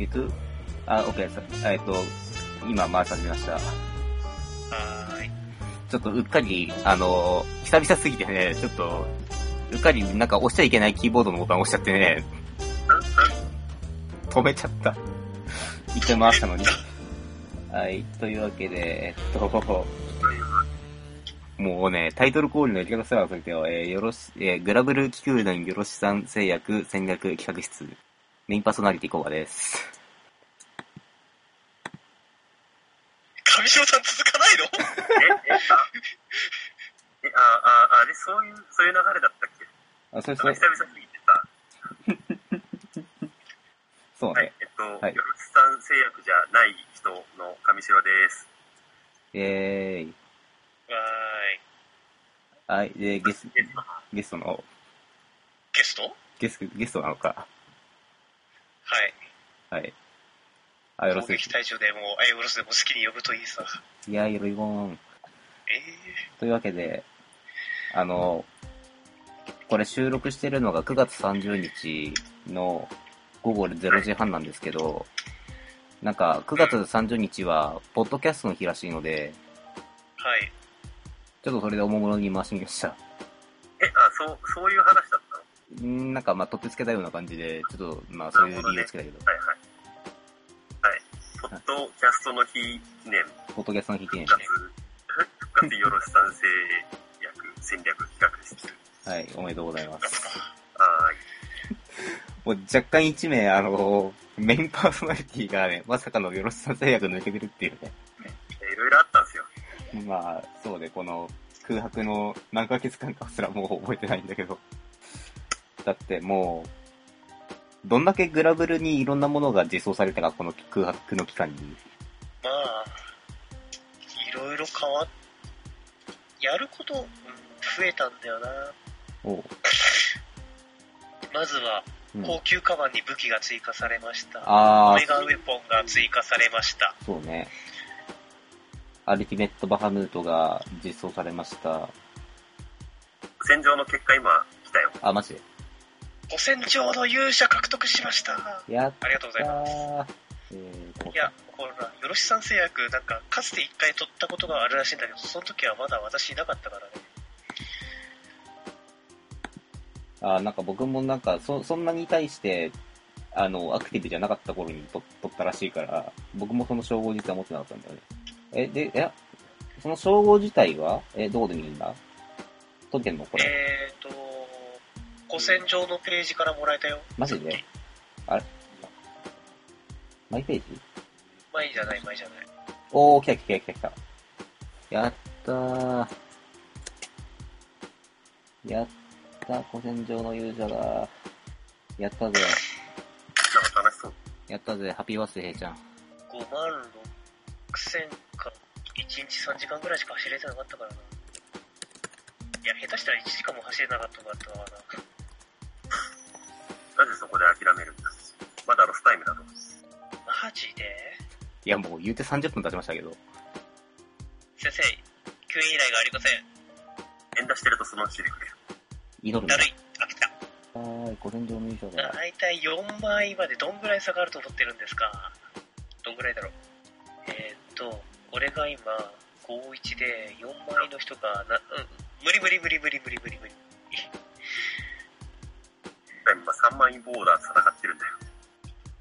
えっと、あ、OK です。えっと、今回し始めました。はーい。ちょっとうっかり、あの、久々すぎてね、ちょっと、うっかりなんか押しちゃいけないキーボードのボタン押しちゃってね、止めちゃった。一回回したのに。はい、というわけで、えっと、もうね、タイトルコールのやり方すら忘れてよ、えー、よろし、えー、グラブル気球団よろしさん製薬戦略企画室、メインパーソナリティコバです。上白さん続かないの？え、え、あ、え、あ、あ、あれ、そういう、そういう流れだったっけ？あ、それそれ久々、すぎてさ、そうねはい。、えっと、はいよろしさん製薬じゃない人の上白です。えー、わはい、で、ゲス、ゲストゲストの、ーい。ゲスト？はい。ゲス、ゲストなのか。はい。あ、よろしい攻撃。隊長でも、アイオロスでも好きに呼ぶといいさ。いや、よろいぼん。えというわけで、あの、これ収録してるのが9月30日の午後0時半なんですけど、なんか9月30日は、ポッドキャストの日らしいので、ー、はい。ちょっとそれでおもむろに回してみました。え、あ、そう、そういう話だっなんかまあ、取ってつけたような感じで、ちょっとまあ、そういう理由をつけたけど、はいはい。はい。ポッドキャストの日記念、ポッドキャストの日記念復活、復活よろしさん製薬戦略企画室。はい、おめでとうございます。はもう若干1名、あの、メインパーソナリティがね、まさかのよろしさん製薬抜けてるっていうね。いろいろあったんですよ。まあ、そうで、この空白の何ヶ月間かすらもう覚えてないんだけど。だってもう、どんだけグラブルにいろんなものが実装されたか、この空白の期間に。まあ、いろいろ変わっ、やること、うん増えたんだよな。おうまずは、うん、高級カバンに武器が追加されました。あオメガウェポンが追加されました。ー、そうね。アルティメットバハムートが実装されました。戦場の結果今来たよ。あ、マジで？五戦場の勇者獲得しました。やっありがとうございます。いや、ほら、よろしさん製薬、なんか、かつて一回取ったことがあるらしいんだけど、その時はまだ私いなかったからね。あなんか僕もなんか、そ、そんなに対して、あの、アクティブじゃなかった頃にと取ったらしいから、僕もその称号実は持ってなかったんだよね。え、で、え、その称号自体は、え、どこで見るんだ？取ってんの？これ。えーと、古戦場のページからもらえたよ。マジで？あれ？マイページ？前じゃない、前じゃない。おー、来た来た来た来た。やったー。やったー、古戦場の勇者だやったぜ。なんか楽しそう。やったぜ、ハッピーバースデー、へいちゃん。5万6千か、1日3時間ぐらいしか走れてなかったからな。いや、下手したら1時間も走れなかったかったわな。なぜそこで諦めるんだ？まだロスタイムだと。マジで？いや、もう言うて30分経ちましたけど。先生、救援依頼がありません。連打してるとそのうち出てくれる。祈るんだだる。い。あ、来た。はーい、古戦場の優勝だ。大体4枚までどんぐらい差があると思ってるんですか？どんぐらいだろう？えー、っと、俺が今、51で4枚の人がな、うん、無理無理無理無理無理無理無理。今3万円ボーダー戦ってるんだよ。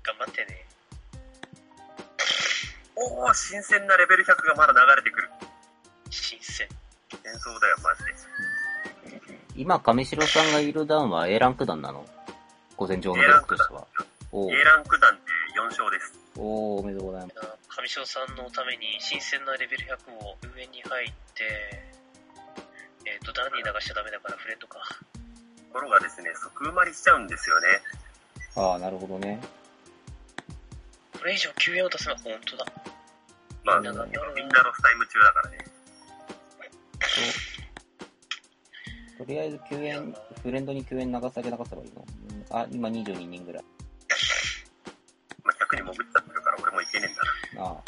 頑張ってね。おー、新鮮なレベル100がまだ流れてくる。新鮮。戦争だよ、マジで。今、上白さんがいる段は A ランク段なの？午前上のベルクとしては。おー A ランク団で4勝です。おー、おめでとうございます。上昇さんのために新鮮なレベル100を上に入って、えっ、と、段に流しちゃダメだからフレンドか。ところがですね、即埋まりしちゃうんですよね。あー、なるほどね。これ以上救援を出せば本当だ。まあ、うんみんなロスタイム中だからね。ととりあえず救援、フレンドに救援流されなかったらいいの？うんあ、今22人ぐらい。まあ、100に潜っちゃってるから俺もいけねえんだな。ああ。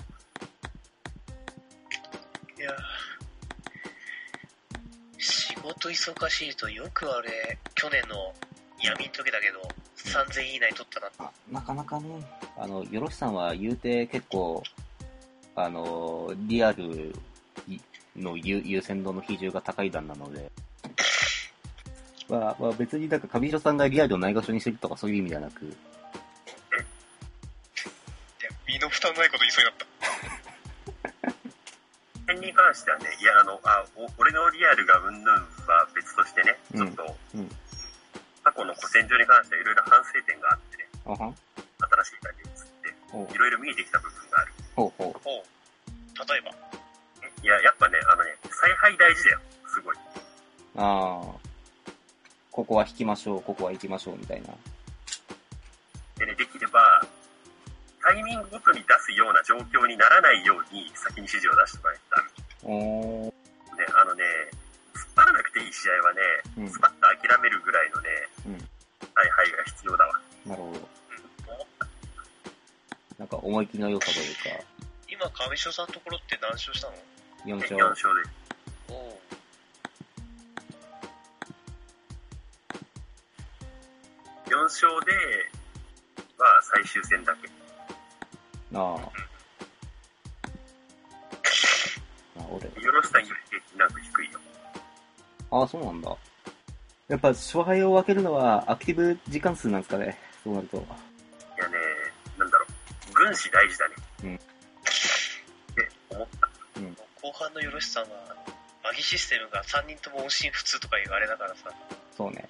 いやー仕事忙しいとよくあれ、去年の闇の時だけど、3000以内取ったな。あなかなかね、あの、よろしさんは言うて結構、あの、リアルの優優先度の比重が高い段なので、まあ、まあ別になんか上白さんがリアルをないがしろにしてるとかそういう意味ではなく、いや、身の負担ないこと言いそうになった。辺に関してはね、いや、あの、あ、お俺のリアルがうんぬんは別としてね、ちょっと、うん。過去の古戦場に関してはいろいろ反省点があってね、新しい感じに移って、いろいろ見えてきた部分がある。ほうほう。ほう。例えば？いや、やっぱね、あのね、采配大事だよ。すごい。ああ。ここは引きましょう、ここは行きましょう、みたいな。でね、できれば、タイミングごとに出すような状況にならないように先に指示を出してもらえたらおー。ね、あのね、突っ張らなくていい試合はね、うんスパッと諦めるぐらいのね、うん。采配が必要だわ。なるほど。うん、思った。なんか思い切りの良さというか、今、上白さんのところって何勝したの？4勝。4勝で。おお。4勝では最終戦だけ。ああ。あ、ああ、そうなんだ。やっぱ勝敗を分けるのはアクティブ時間数なんですかね。そうなると。いやね、なんだろう、軍師大事だね。うんって思った。後半のよろしさんは、マギシステムが3人とも音信不通とかいうあれだからさ。そうね。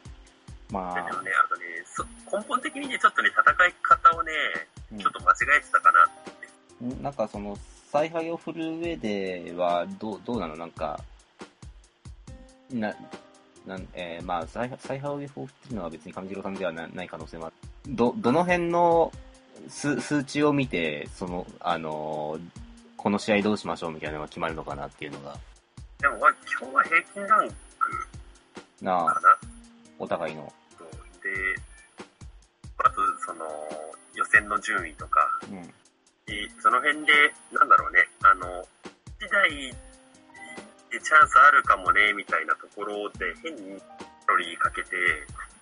まあでも、ね、あとねそ、根本的にね、ちょっとね、戦い方をね、うんちょっと間違えてたかなって。んなんかその、采配を振る上では、どう、どうなの？なんか、な、なん、えーまあ、采采配を振ってるのは別に上次郎さんではなない可能性もある。ど、どの辺の数数値を見て、その、あのーこの試合どうしましょうみたいなのが決まるのかなっていうのが、でも、まあ、基本は平均ランクなあ、かな。お互いの。で、あと、その、予選の順位とか、うん。でその辺で、なんだろうね、あの、時代でチャンスあるかもね、みたいなところで変にカロリーかけて、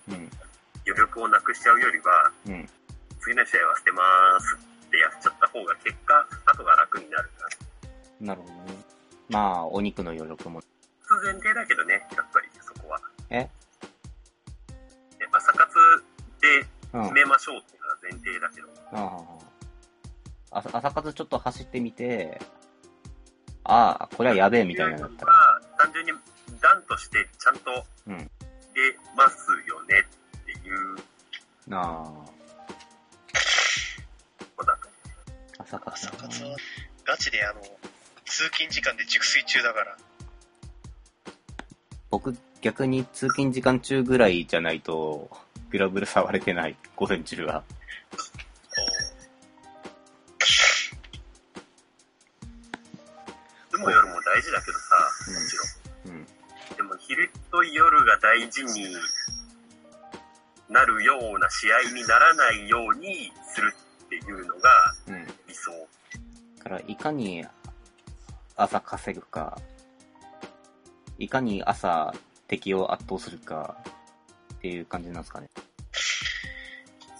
うん。余力をなくしちゃうよりは、うん。次の試合は捨てますってやっちゃった方が結果、後が楽になるな。なるほどね。まあ、お肉の余力も。普通前提だけどね、やっぱりそこは。え？ね朝活でうん。決めましょうっていうのは前提だけど、ああ。朝朝活ちょっと走ってみて、ああ、これはやべえみたいなのだったら。は単純に段としてちゃんとうん。出ますよねっていうなあ。朝活朝活は、ガチであの、通勤時間で熟睡中だから。僕、逆に通勤時間中ぐらいじゃないと、グラブル触れてない、午前中は。大事だけどさ、もちろん。うん。でも昼と夜が大事になるような試合にならないようにするっていうのがうん。理想。だから、いかに朝稼ぐか、いかに朝敵を圧倒するかっていう感じなんですかね。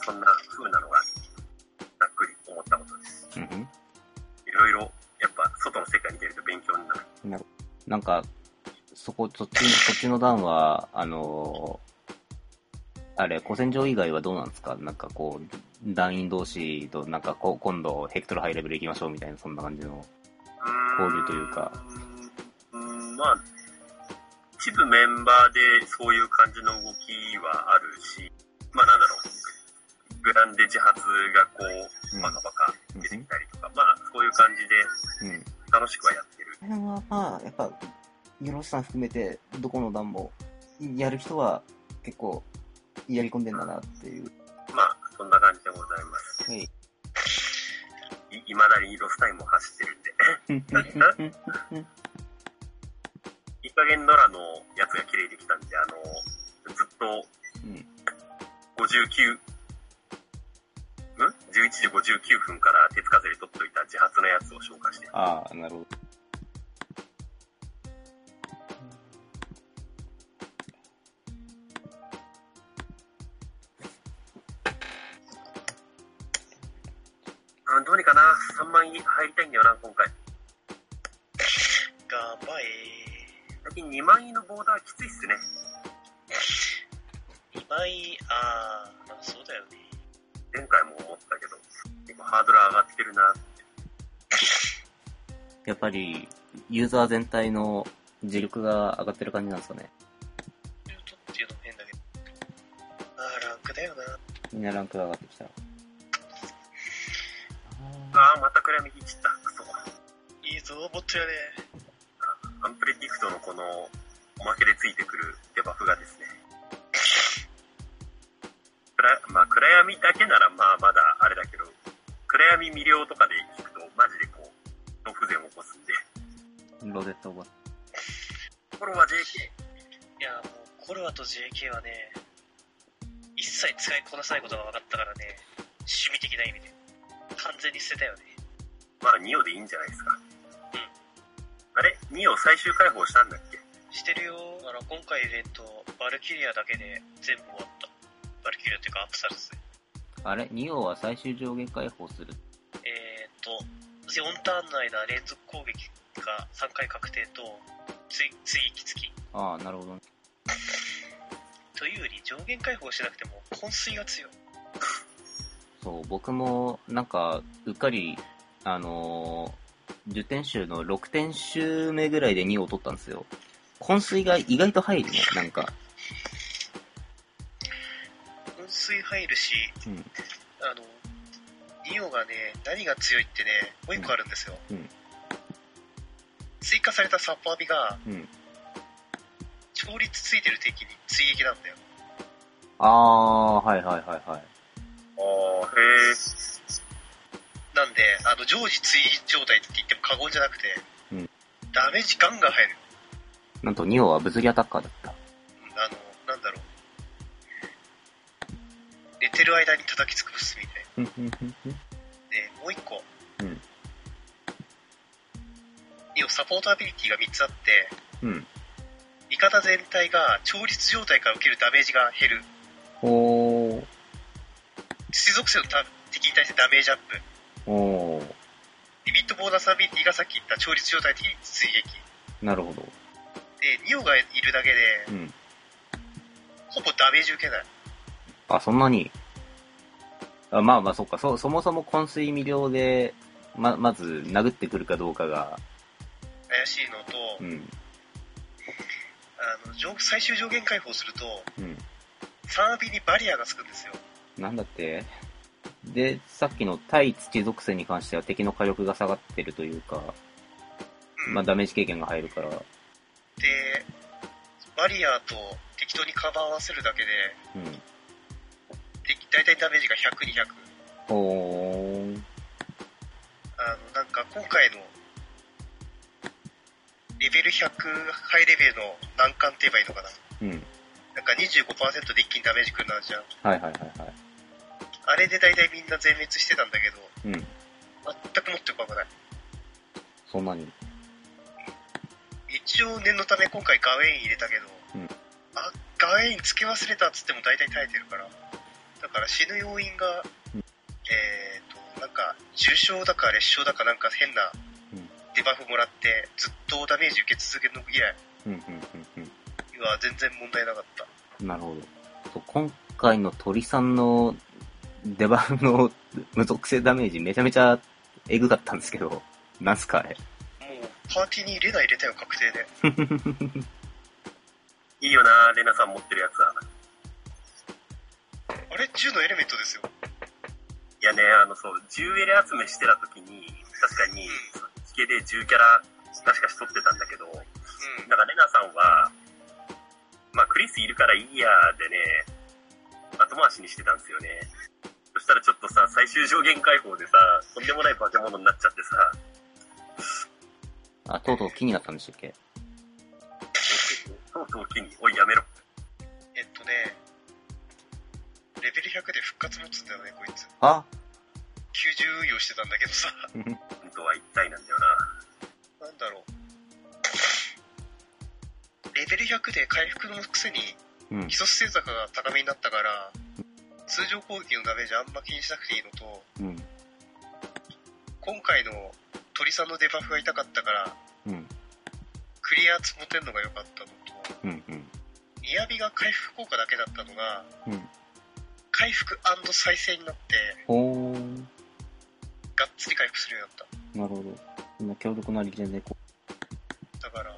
そんな風なのがざっくり思ったことです。うんうん。いろいろ、なんか、そこ、そっち、そっちの段は、あのーあれ、古戦場以外はどうなんですか？なんかこう、団員同士と、なんかこう、今度、ヘクトルハイレベル行きましょうみたいな、そんな感じの。交流というか。うーん、まあ、一部メンバーでそういう感じの動きはあるし、まあなんだろう、グランデ自発がこう、うんバカバカ出てきたりとか、まあそういう感じでうん。楽しくはやってる。この辺は、まあ、やっぱ、ヨロシさん含めて、どこの段も、やる人は結構、やり込んでんだなっていう。まあ、そんな感じでございます。はい。い、未だにロスタイムを走ってるんで。いい加減ノラのやつが綺麗できたんで、あの、ずっとうん。59、ん ?11 時59分から鉄風で撮っといた自発のやつを消化して。ああ、なるほど。3万円入りたいんだよな、今回。頑張れ最近2万円のボーダーきついっすね。2枚、あー、まあそうだよね。前回もハードル上がってるな。やっぱり、ユーザー全体の自力が上がってる感じなんですかね。ルートっていうのも変だけど。あー、ランクだよな。みんなランクが上がってきた。あー、また暗闇切った。クソ。いいぞ、もっとやれ。アンプレディクトのこの、おまけでついてくるデバフがですね。暗まあ、暗闇だけならまあまだ暗闇魅了とかで聞くとマジでこう、脳不全を起こすんで。ロゼットが。これは JK。いや、もう、コルワと JK はね、一切使いこなさないことが分かったからね、趣味的な意味で。完全に捨てたよね。まあ、ニオでいいんじゃないですか。あれ？ニオ最終解放したんだっけ？してるよ。だから今回イベント、バルキリアだけで全部終わった。バルキリアっていうかアップされてて。あれ？ニオは最終上限解放する？えーっと、4ターンの間連続攻撃が3回確定と、追追撃付き。ああ、なるほどね。というより上限解放しなくても昏睡が強い。そう、僕も、なんか、うっかり、あのー、10点集の6点集目ぐらいで2を取ったんですよ。昏睡が意外と入るね、なんか。昏睡入るし、うん。あの、ニオがね、何が強いってね、もう一個あるんですよ。うん追加されたサッパービが、うん。調律ついてる敵に追撃なんだよ。ああ、はいはいはいはい。ああ、へえ。なんで、あの、常時追撃状態って言っても過言じゃなくて、うんダメージガンガン入る。なんと2は物理アタッカーだった。寝てる間に叩きつくすみたいな。で、もう一個。うんニオサポートアビリティが3つあって、うん。味方全体が調律状態から受けるダメージが減る。おー、水属性のた敵に対してダメージアップ。おー、リミットボーナスアビリティがさっき言った調律状態的に追撃。なるほど。で、ニオがいるだけで、うん。ほぼダメージ受けない。あ、そんなに？あまあまあ、そっか。そ、そもそも昏睡未了で、ま、まず、殴ってくるかどうかが、怪しいのと、うん、あの上最終上限解放すると、うん。3アビにバリアがつくんですよ。なんだって？で、さっきの対土属性に関しては敵の火力が下がってるというか、うんまあダメージ経験が入るから、で、バリアと適当にカバー合わせるだけで、うん。で大体ダメージが100、200。おー、あの、なんか今回の、レベル100ハイレベルの難関って言えばいいのかな。うん。なんか25%で一気にダメージくるなんじゃん。はいはいはいはい。あれで大体みんな全滅してたんだけど、うん。全くもって怖くない。そんなに。一応念のため今回ガウェイン入れたけど、うんあ、ガウェイン付け忘れたっつっても大体耐えてるから。だから死ぬ要因が、うんえーと、なんか、重傷だか劣傷だかなんか変なうんデバフもらって、ずっとダメージ受け続けるの以来うん、うん、うん、うん。は全然問題なかった。なるほど。そう今回の鳥さんのデバフの無属性ダメージめちゃめちゃエグかったんですけど、なんすかあれ？もう、パーティーに入れない入れたよ、確定で。いいよな、レナさん持ってるやつは。あれ ?10 のエレメントですよ。いやね、あの、そう、10エレ集めしてた時に、確かに、地形で10キャラ、確かしとってたんだけど、うん。なんかレナさんは、まあ、クリスいるからいいやでね、後回しにしてたんですよね。そしたらちょっとさ、最終上限解放でさ、とんでもない化け物になっちゃってさ、あ、とうとう気になったんでしたっけ？とうとう機に、おいやめろ。えっとね、100で復活持つんだよね、こいつ。あ？90運用してたんだけどさ、本当は一体なんだよな。なんだろう。レベル100で回復のくせにうん基。礎星座が高めになったから、通常攻撃のダメージあんま気にしなくていいのと、うん。今回の鳥さんのデバフが痛かったから、うん。クリア積もってんのが良かったのと、うんうん。ニヤビが回復効果だけだったのが、うん。回復再生になって、ほー。がっつり回復するようになっなるほど。そんな強力な力点でこた。だから、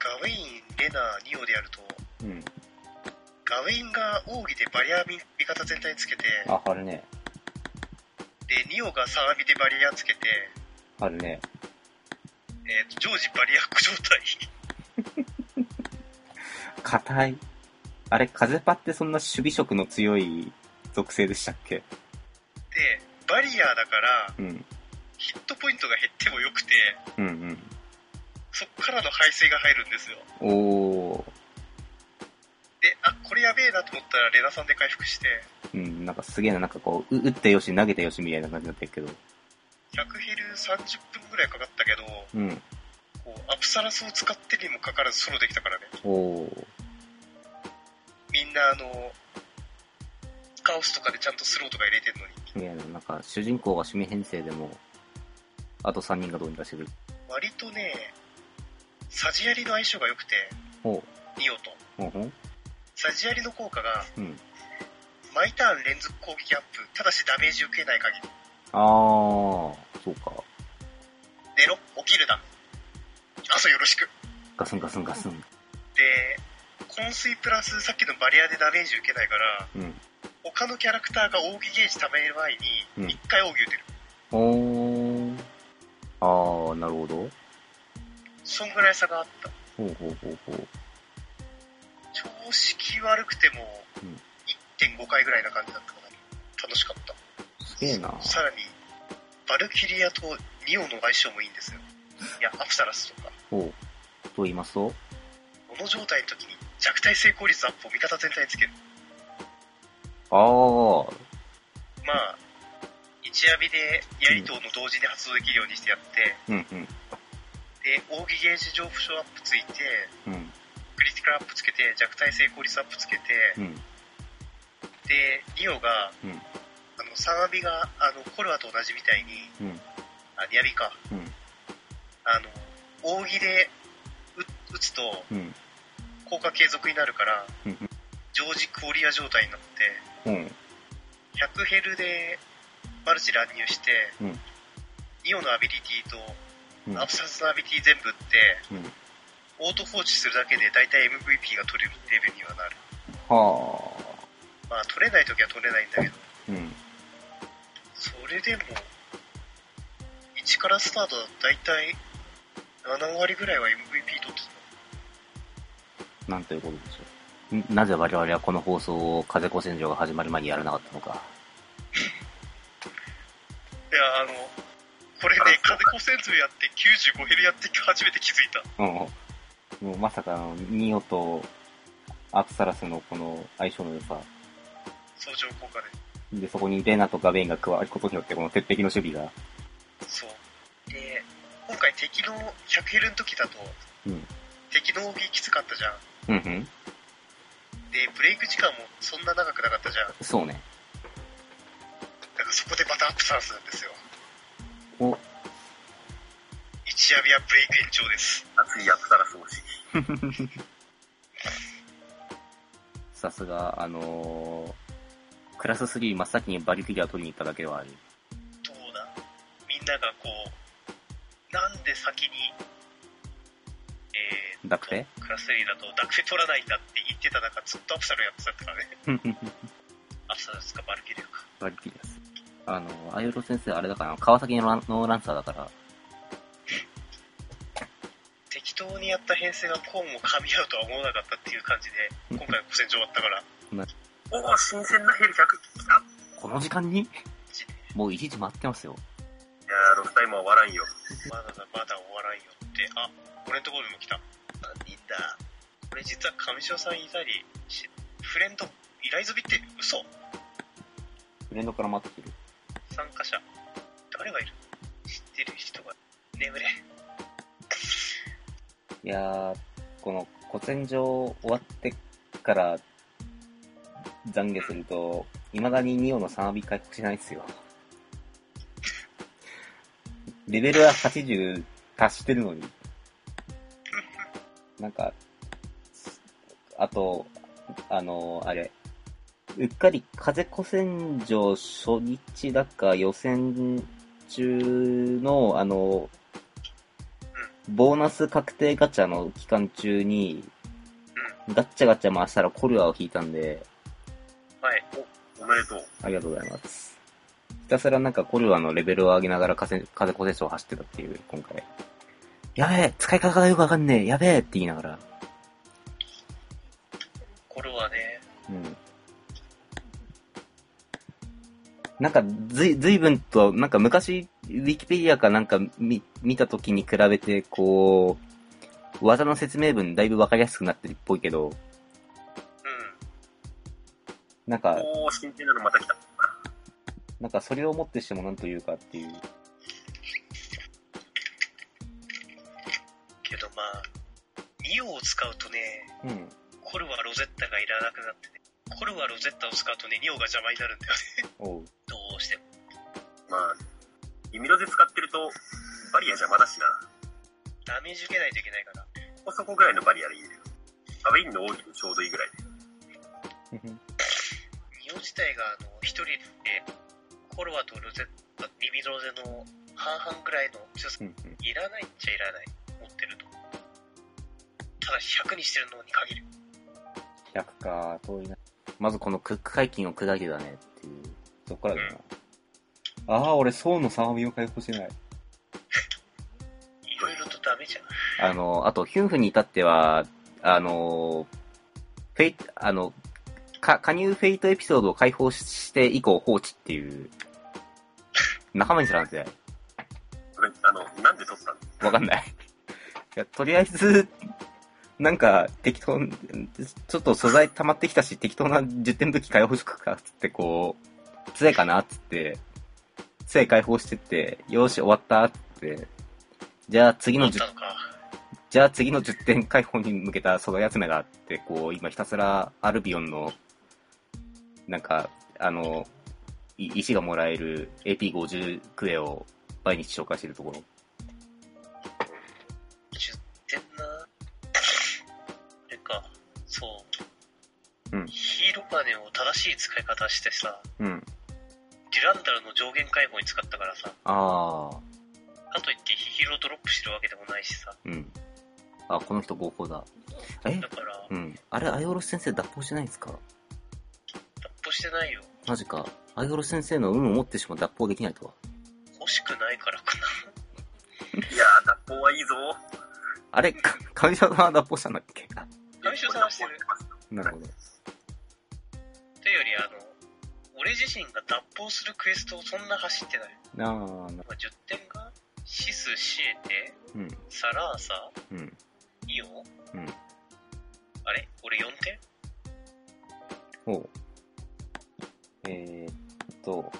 ガウェイン、レナ、ニオでやると、う。うん。ガウェインが奥義でバリア味味方全体につけて、あ、あるね。で、ニオがサビでバリアつけて、あるね。えーと、常時バリアック状態。硬い。あれ、風パってそんな守備色の強い属性でしたっけ？で、バリアだから、うん。ヒットポイントが減ってもよくて、うんうん。そっからの排水が入るんですよ。おー。で、あ、これやべえなと思ったらレナさんで回復して、うん、なんかすげえな、なんかこう、う打ってよし、投げてよしみたいな感じになってるけど。100ヘル30分ぐらいかかったけど、うん。こうアプサラスを使ってにもかかわらずソロできたからね。おー。みんなあの、カオスとかでちゃんとスローとか入れてんのに。いや、なんか、主人公が趣味編成でも、あと3人がどうにかしてくる。割とね、サジアリの相性が良くて、ほニオと。う。ほうほう。サジアリの効果が、うん。毎ターン連続攻撃アップ、ただしダメージ受けない限り。あー、そうか。寝ろ、起きるな。朝よろしく。ガスンガスンガスン。で、昏睡プラスさっきのバリアでダメージ受けないから、うん。他のキャラクターが奥義ゲージ貯める前うんに、一回奥義打てる。おー。あー、なるほど。そんぐらい差があった。ほうほうほうほう。調式悪くてもうん、1.5回ぐらいな感じだったかな。楽しかった。すげえな。さらに、バルキリアとニオの相性もいいんですよ。いや、アプサラスとか。ほう。と言いますと？この状態の時に弱体成功率アップを味方全体につける。あー。まあ、一ヤビでやりとの同時に発動できるようにしてやって、うんうん。で、奥義ゲージ上負傷アップついて、うん。クリティカルアップつけて、弱体成功率アップつけて、うん。で、ニオが、うん。あの、サンアビが、あの、コルアと同じみたいに、うん。あ、ニアビか。うん。あの、扇で打打つとうん。効果継続になるから、うん。常時クオリア状態になって、うん。100ヘルでマルチ乱入して、うんニオのアビリティとうん。アブサスのアビリティ全部打って、うん。オート放置するだけで大体 MVP が取れるレベルにはなる。はまあ取れない時は取れないんだけど、ー。うん。それでも、1からスタートだと大体7割ぐらいは MVP 取ってた。なんということでしょう。んなぜ我々はこの放送を風子戦場が始まる前にやらなかったのか。いや、あの、これね、風子戦争やって95ヘルやって初めて気づいた。うん。もうまさかあの、ニオとアプサラスのこの相性の良さ。相乗効果で。で、そこにレナとガベインが加わることによって、この鉄壁の守備が。そう。で、今回敵の100ヘルの時だと、うん。敵の OB きつかったじゃん。うんうん。で、ブレイク時間もそんな長くなかったじゃん。そうね。だからそこでまたアップサンスなんですよ。お、一夜日はブレイク延長です。熱いアプサラス推し。さすが、あのー、クラス3真っ先にバリキリアを取りに行っただけではある。どうだ？みんながこう、なんで先に、えー、ダクフェクラス3だとダクフェ取らないんだって言ってた中、ずっとアプサルやってたからね。アプサルですか、バルキリアか。バリキリアス。あの、アイロ先生あれだから、川崎のランのランサーだから、適当にやった編成がこうも噛み合うとは思わなかったっていう感じで、今回古戦場終わったから、おお、新鮮なヘル100来た。この時間に？もう一時待ってますよ。いやー、ロスタイムは終わらんよ。まだだ、まだ終わらんよって、あ、俺のところにも来た。何人だこれ実は上条さんいたりし、フレンド、依頼済みって嘘フレンドから待ってる。参加者。誰がいる？知ってる人が。眠れ。いやー、この古戦場終わってから懺悔すると、未だにニオの3ビ回復しないっすよ。レベルは80達してるのに。なんか、あと、あの、あれ、うっかり風古戦場初日だか予選中の、あの、ボーナス確定ガチャの期間中に、ガッチャガチャ回したらコルアを引いたんで、はい。おめでとう。ありがとうございます。ひたすらなんかコルアのレベルを上げながら風、風古戦場を走ってたっていう、今回。やべえ使い方がよくわかんねえやべえって言いながら。これはね、うん。なんか、ずい、ずいぶんと、なんか昔、ウィキペディアかなんか見、見た時に比べて、こう、技の説明文だいぶわかりやすくなってるっぽいけど、うん。なんか、おー、なのまた来た。なんかそれをもってしてもなんというかっていう。まあ、ニオを使うとね、うん。コルワロゼッタがいらなくなってね、コルワロゼッタを使うとね、ニオが邪魔になるんだよね。おう。どうしても。まあ、弓ロゼ使ってると、バリア邪魔だしな。ダメージ受けないといけないから。そこそこぐらいのバリアでいいよ。ガウェインの奥義ちょうどいいぐらいで。ニオ自体が、あの、一人で、コルワとロゼッタ、ビビロゼの半々ぐらいの強さ、いらないっちゃいらない。持ってると。ただし100にしてるのに限る。100か、遠いな。まずこのクック解禁を砕けだねっていう。そっからだな。ああ、俺、層の3ビを回復してない。いろいろとダメじゃん。あの、あと、ヒュンフに至っては、あの、フェイト、あの、か、加入フェイトエピソードを解放して以降放置っていう、仲間にすらんてこれ、あの、なんで取ったの？わかんない。いや、とりあえず、なんか、適当、ちょっと素材溜まってきたし、適当な10点武器解放しとくか、つってこう、杖かな、つって、杖解放してって、よーし、終わった、つって、じゃあ次の10持ったのか。じゃあ次の10点解放に向けた素材集めだって、こう、今ひたすらアルビオンの、なんか、あの、い石がもらえる AP50 クエを毎日紹介してるところ。ヒーローパネを正しい使い方してさ、うん。デュランダルの上限解放に使ったからさ、ああ、かといってヒーロードロップしてるわけでもないしさ、うん。あ、この人合法だ。え？だから、うん。あれ、アイオロス先生脱法してないんですか？脱法してないよ。マジか。アイオロス先生の運を持ってしま脱法できないとは。欲しくないからかな。いやー、脱法はいいぞ。あれ、か上条さんは脱法したんだっけ？あ上条さんはしてる。なるほど。というより、あの、俺自身が脱法するクエストをそんな走ってない。なあ、なまあ、10点が、シス、シエテ、うん、サラーサ、うん、イオうん。あれ？俺4点？おう。えー、っと、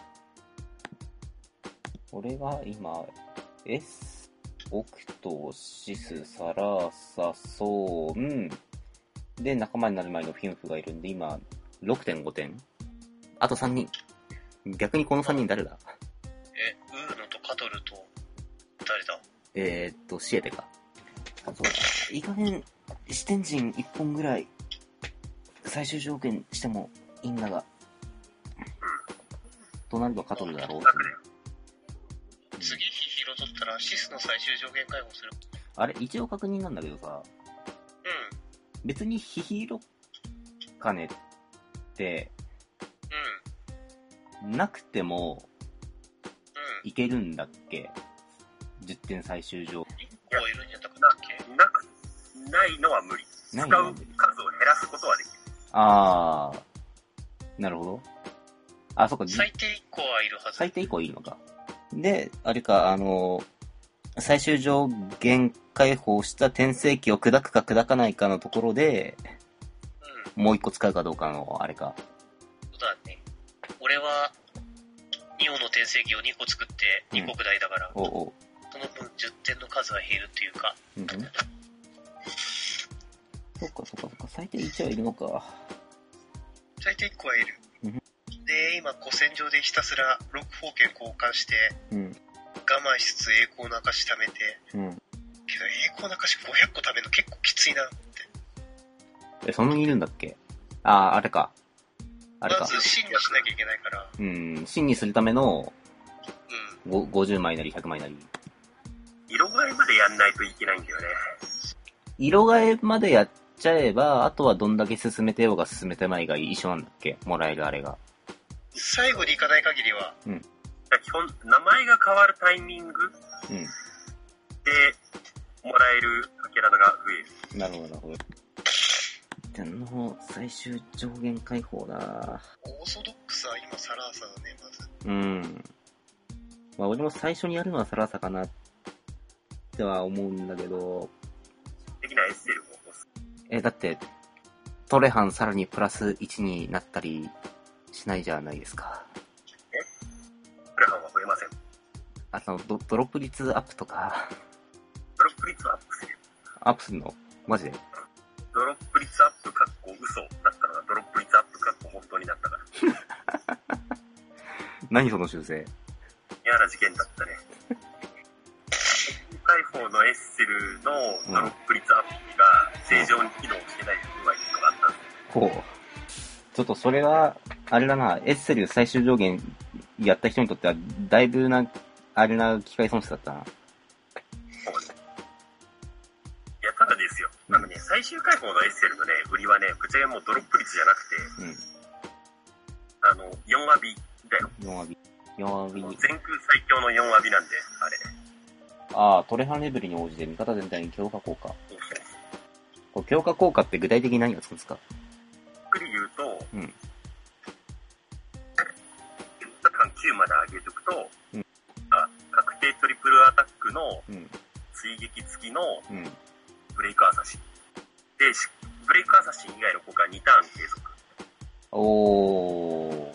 俺が今、S、オクト、シス、サラーサ、ソーン、で、仲間になる前のフィンフがいるんで、今、6.5点あと3人。逆にこの3人誰だ？え、ウーノとカトルと、誰だ？えー、っと、シエテか。あと、いい加減、視点陣1本ぐらい、最終条件してもいいんだが、となるとカトルだろう？次ヒヒロ取ったらシスの最終上限解放する。あれ、一応確認なんだけどさ、うん。別にヒヒロ金って、うん。なくてもうん。いけるんだっけ ?10 点最終条1個はいるんじゃなかったっけなく、ないのは無理。使なう数を減らすことはできる。あー、なるほど。あ、そっか、じ最低1個はいるはず。最低以降いいのか。で、あれか、あの、最終上限解放した転生期を砕くか砕かないかのところで、うん。もう一個使うかどうかの、あれか。そうだね。俺は、ニオの転生機を2個作って2国大だから、おうおう。その分10点の数は減るっていうか、うん。そっかそっかそっか、最低1はいるのか。最低1個はいる。うんで、今、古戦場でひたすら6宝剣交換して、うん。我慢しつつ栄光の証貯めて、うん。けど栄光の証500個貯めるの結構きついな。え、そんなにいるんだっけ？あー、あれか。あれか。まず、真にしなきゃいけないから、うん。真にするためのうん。ご50枚なり100枚なり。色替えまでやんないといけないんだよね。色替えまでやっちゃえば、あとはどんだけ進めてようが進めてまいが一緒なんだっけ？もらえるあれが。最後に行かない限りは、基本、名前が変わるタイミングうん。で、もらえるかけらが増える。なるほど、なるほど。天皇最終上限解放だ。オーソドックスは今サラーサだね、まず。うん。まあ俺も最初にやるのはサラサかなっては思うんだけど、的なエッセルも押す。え、だって、トレハンさらにプラス1になったりしないじゃないですか。プレハンは増えません。あとド、ドロップ率アップとか、ドロップ率はアップする。アップするの？マジで？ドロップ率アップかっこ嘘だったのがドロップ率アップかっこ本当になったから。何その修正？嫌な事件だったね。解放のエッセルのドロップ率アップが正常に機能してない不具合とかあったんですほう。ちょっとそれは、あれだな、エッセル最終上限やった人にとっては、だいぶな、あれな機械損失だったな。だですよ。あのね、最終解放のエッセルのね、売りはね、ぶっちゃけもうドロップ率じゃなくて、うん。あの、4ワビだよ。4割。4割。全空最強の4ワビなんで、あれ。ああ、トレハンレベルに応じて味方全体に強化効果。これ強化効果って具体的に何がつくんですか？ゆっくり言うと、うん4間9まで上げとくと、うんあ確定トリプルアタックのうん。追撃付きのうん。ブレイクアサシン。で、しブレイクアサシン以外の効果は2ターン継続。おー。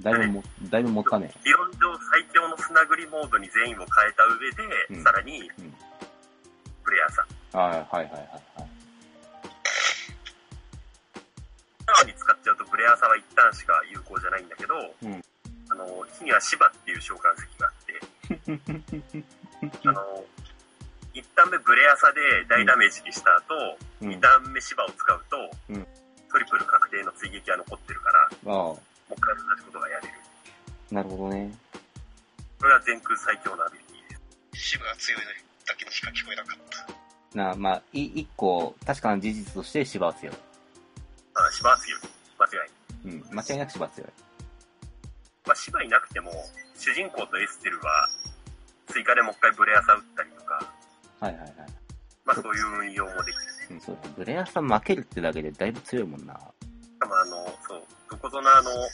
だいぶも、だいぶ持ったね。理論上最強の砂繰りモードに全員を変えた上で、うんさらにうん、プレイヤーさん。はいはいはいはいはい。ターンに使っちゃうとプレイヤーさんは一旦しか有効じゃないんだけど、うんあの、火には芝っていう召喚石があって、あの、一旦目ブレアサで大ダメージにした後、うん二。段目芝を使うと、うんトリプル確定の追撃が残ってるから、あもう一回同じことがやれる。あ、なるほどね。これは全空最強のアビリティです。シブが強いだけにしか聞こえなかった。な、まあ、い、一個、確かな事実として芝は強い。あ、芝は強い。間違いない。うん。間違いなく芝は強い。まあ、芝いなくても、主人公とエステルは、追加でもう一回ブレアサ打ったりとか、はいはいはい。まあそういう運用もできるね。うん、そうだ。ブレアさん負けるってだけでだいぶ強いもんな。しかもあの、そう、どこぞのあの、エ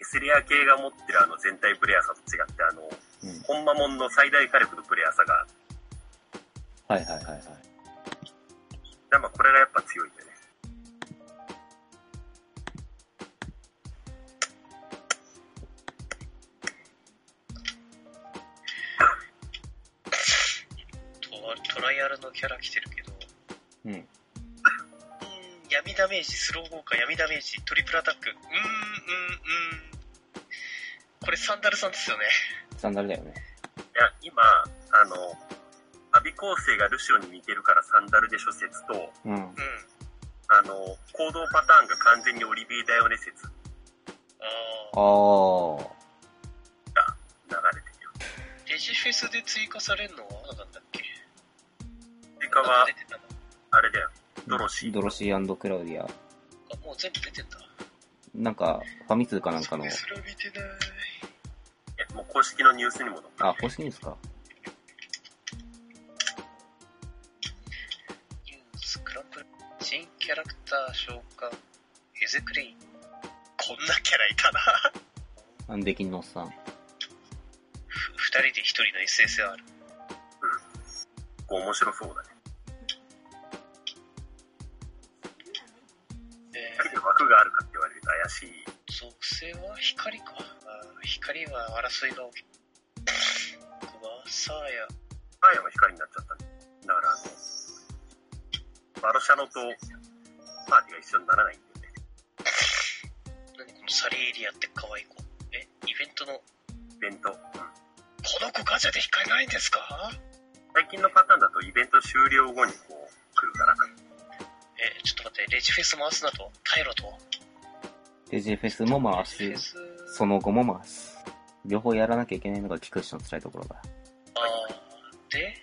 スレア系が持ってるあの全体ブレアサと違って、あの、うん。本間モンの最大火力のブレアサが、はいはいはいはい。まあこれがやっぱ強いね。キャラ来てるけど、うん。うーん、闇ダメージ、スロー効果、闇ダメージ、トリプルアタック。うーん、うん、うん。これサンダルさんですよね。サンダルだよね。いや、今、あの、アビ構成がルシオに似てるからサンダルで諸説と、うん。うん。あの、行動パターンが完全にオリビエだよね説ああ。が流れてるよ。デジフェスで追加されるのは？何なんだっけ追加は出、てたな。あれだよ。ドロシー。ドロシークラウディア。あ、もう全部出てんだ。なんか、ファミ通かなんかの、それは見てない。えもう公式のニュースにも載った。あ、公式ニュースか。ニュースクランブル。新キャラクター召喚。エゼクレイン。こんなキャラいたな。アンデキンのおっさん。ふ二人で一人の SSR。こう面白そうだね。ー、属性は光か。光は争いが起き僕はサーヤ。アーヤも光になっちゃったね。だからあの、バロシャノとパーティーが一緒にならないんだよね。何このサリーエリアって可愛い子。え、イベントの、こイベント。うんの子ガチャで引かれないんですか？最近のパターンだとイベント終了後にこう、来るから。え、ちょっと待って、レジフェス回すなと、タイロと。デジフェスも回レジフェす。ス、その後も回す。両方やらなきゃいけないのが菊池の辛いところだ。あー、で、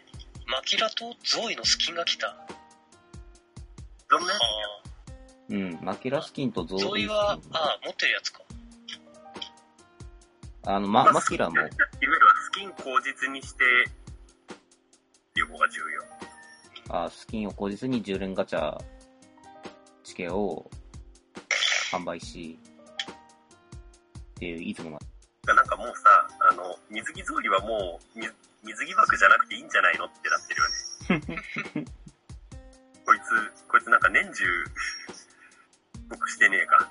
マキラとゾイのスキンが来た。どんなやあうん、マキラスキンとゾー、ービーゾイはあー、持ってるやつか。あの、ま、つマキラも、いわゆるはスキン口実にして、が重要。あスキンを口実に10連ガチャチケを販売し、っていう、いつもな、なんかもうさ、あの、水着草履はもう、水水着枠じゃなくていいんじゃないのってなってるよね。こいつ、こいつなんか年中、僕してねえか。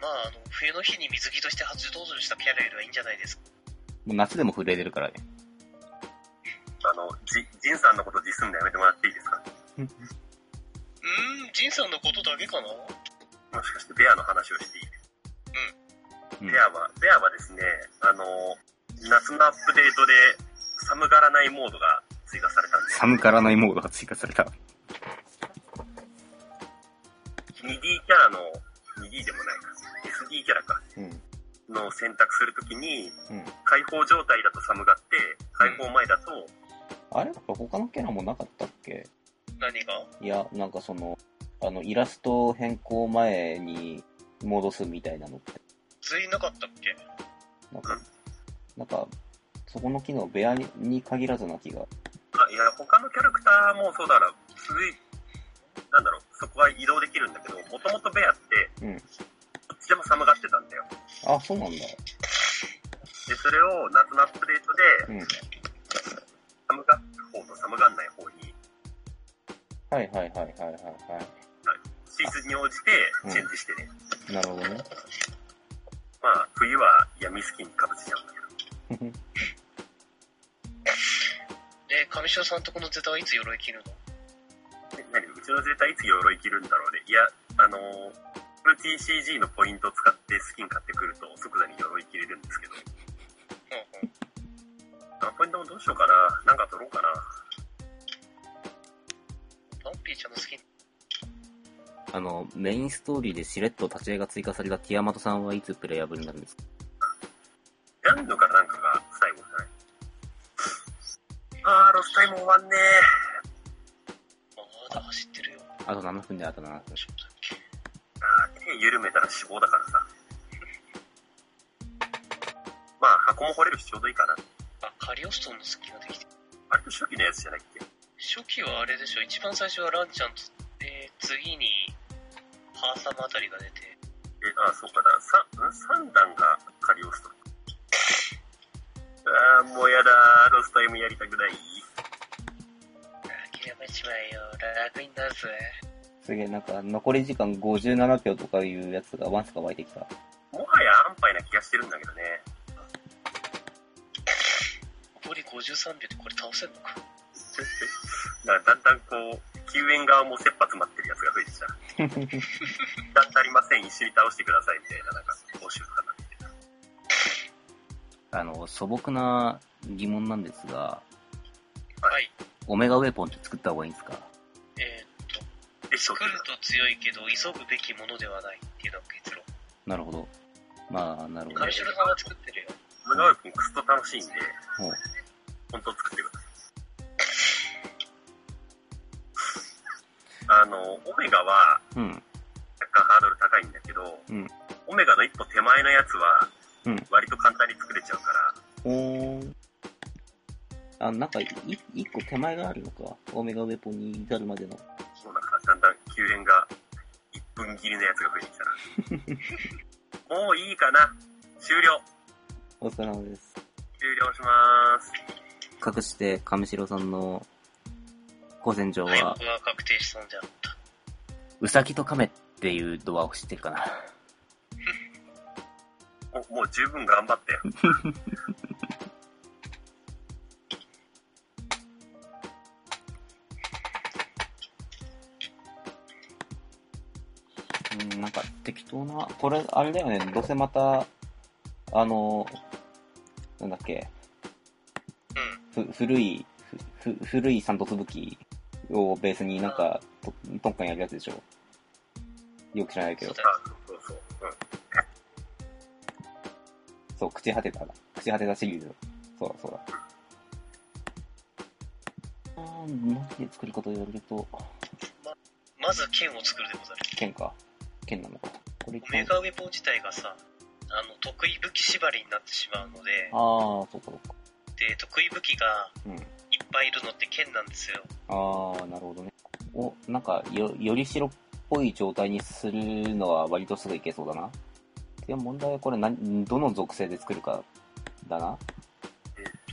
まあ、あの、冬の日に水着として初登場したキャラよりはいいんじゃないですか。もう夏でも震えてるからね。あの、ジ、ジンさんのことディスんのやめてもらっていいですか？うーん、ジンさんのことだけかなもしかしてベアの話をしていい？うん。ベアは、ベアはですね、あの、夏のアップデートで寒がらないモードが追加されたんです。寒からないモードが追加された。2D キャラの、2D でもないか、SD キャラか、うん。の選択するときに、うん。解放状態だと寒がって、解放前だと、あれ？他のキャラもなかったっけ？何が？いや、なんかその、あの、イラスト変更前に戻すみたいなのって、全員なかったっけ？なんか、なんか、そこの機能、ベアにに限らずな気が。あ、いや、他のキャラクターもそうだから、続い、なんだろう、そこは移動できるんだけど、もともとベアって、うん。どっちでも寒がってたんだよ。あ、そうなんだ。で、それを夏のアップデートで、うん。寒がる方と寒がんない方に、はいはいはいはいはシーズンに応じてチェンジしてね。い。なるほどね。まあ、冬は闇スキンにかぶせちゃうんだけど。で、上白さんとこのゼタはいつ鎧着るの？え何？うちのゼータいつ鎧着るんだろうね。いや、あのー、フル TCG のポイントを使ってスキン買ってくると即座に鎧着れるんですけど、うんうん。あポイントもどうしようかな。なんか取ろうかな。パンピーちゃんの好きあの、メインストーリーでしれっと立ち絵が追加されたティアマトさんはいつプレイヤブルになるんですか？ヤンドかなんかが最後じゃない。あー、ロスタイム終わんねまだ走ってるよ。あと7分であと7分。あー、手緩めたら死亡だからさ。まあ、箱も掘れるしちょうどいいかな。あ、カリオストロのスキンができてる。あれと初期のやつじゃないっけ？初期はあれでしょ、一番最初はランちゃんと、で、次に、ハーサムあたりが出て、え、あ、そうかだ。さ、ん ?3 段がカリオスト。あー、もうやだロスタイムやりたくない。諦めちまえよ、楽になるぜ。すげえ、なんか、残り時間57秒とかいうやつがわんさか湧いてきた。もはや安牌な気がしてるんだけどね。残り53秒でこれ倒せんのか。だからだんだんこう、救援側も切羽詰まってるやつが増えてきた。だんだんありません、一緒に倒してくださいみたいな、なんか、募集かなって。あの、素朴な疑問なんですが、はい。オメガウェポンって作った方がいいんですか？えーっと、作ると強いけど、急ぐべきものではないっていうのが結論。なるほど。まあ、なるほど上。白さんは作ってるよ。ムガウ君クスと楽しいんで、ほう本当作ってください。あの、オメガは、うん。若干ハードル高いんだけど、うんオメガの一歩手前のやつはうん、割と簡単に作れちゃうから、ほーん。あ、なんか、い、一個手前があるのか。オメガウェポンに至るまでの。もうなんかだんだん救援が1分切りのやつが増えてきたら。もういいかな終了お疲れ様です。終了します。かくして、上白さんの、古戦場はい、は僕、は確定しそうじゃった。うさぎと亀っていうドアを知ってるかな。おもう十分頑張ったよ。うん、なんか適当な、これ、あれだよね、どうせまた、あの、なんだっけ、うん。ふ古い、ふふ古い三突武器をベースになんか、とトンカンやるやつでしょ。よく知らないけどそう。そうそう。うん。そう、朽ち果てただ。朽ち果てたシリーズ。そうだ、そうだ。あー、マジで作り方言われると、まず剣を作るでござる。剣か。剣なのか。これメ番ガウェポン自体がさ、あの、得意武器縛りになってしまうので、あー、そうか、そうか。で、得意武器がうん。いっぱいいるのって剣なんですよ。あー、なるほどね。お、なんか、よ、より白っぽい状態にするのは割とすぐいけそうだな。いや、問題はこれ何、どの属性で作るか、だな。